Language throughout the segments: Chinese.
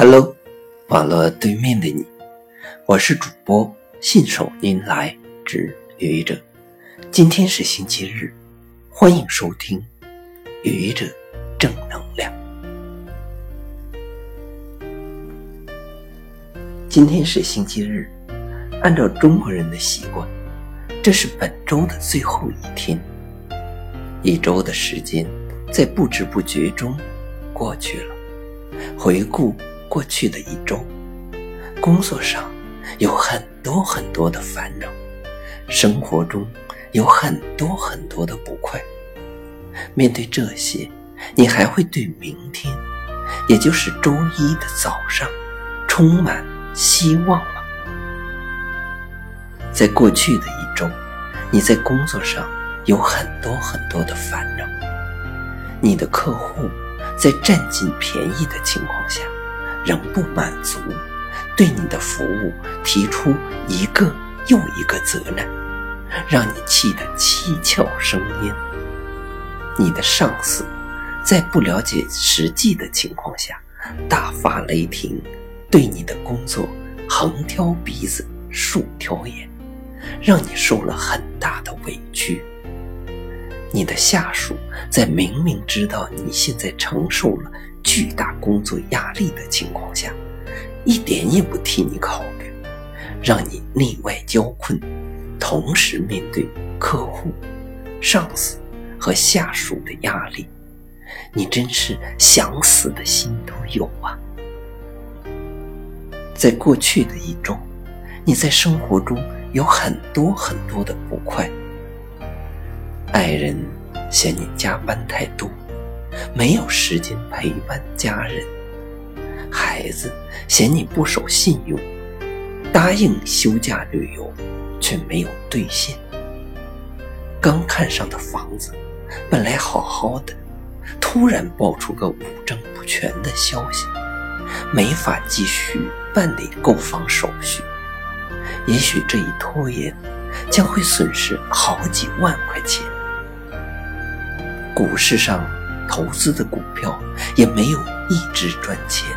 Hello，网络对面的你，我是主播信手拈来之愚者。今天是星期日，欢迎收听愚者正能量。今天是星期日，按照中国人的习惯，这是本周的最后一天。一周的时间在不知不觉中过去了，回顾。过去的一周，工作上有很多很多的烦恼，生活中有很多很多的不快。面对这些，你还会对明天，也就是周一的早上，充满希望吗？在过去的一周，你在工作上有很多很多的烦恼，你的客户在占尽便宜的情况下。仍不满足，对你的服务提出一个又一个责难，让你气得七窍生烟。你的上司在不了解实际的情况下大发雷霆，对你的工作横挑鼻子竖挑眼，让你受了很大的委屈。你的下属在明明知道你现在承受了巨大工作压力的情况下，一点也不替你考虑，让你内外交困，同时面对客户、上司和下属的压力，你真是想死的心都有啊！在过去的一周，你在生活中有很多很多的不快。爱人嫌你加班太多，没有时间陪伴家人；孩子嫌你不守信用，答应休假旅游却没有兑现；刚看上的房子本来好好的，突然爆出个五证不全的消息，没法继续办理购房手续。也许这一拖延，将会损失好几万块钱。股市上投资的股票也没有一直赚钱，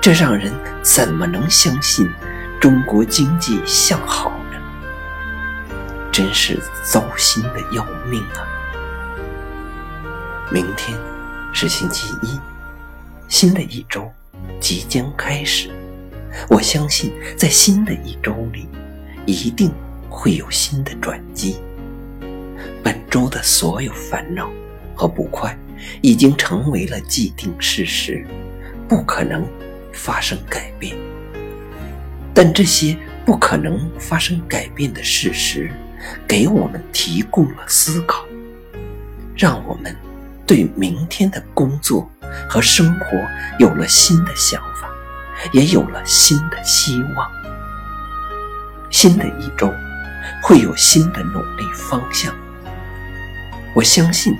这让人怎么能相信中国经济向好呢？真是糟心的要命啊！明天是星期一，新的一周即将开始。我相信，在新的一周里，一定会有新的转机。本周的所有烦恼。和不快已经成为了既定事实，不可能发生改变。但这些不可能发生改变的事实，给我们提供了思考，让我们对明天的工作和生活有了新的想法，也有了新的希望。新的一周会有新的努力方向，我相信。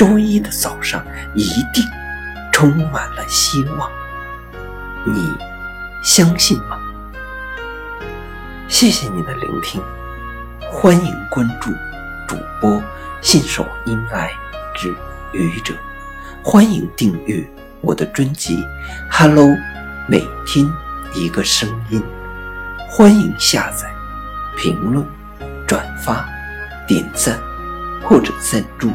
周一的早上一定充满了希望，你相信吗？谢谢你的聆听，欢迎关注主播信手拈来之愚者，欢迎订阅我的专辑《Hello》，每天一个声音，欢迎下载、评论、转发、点赞或者赞助。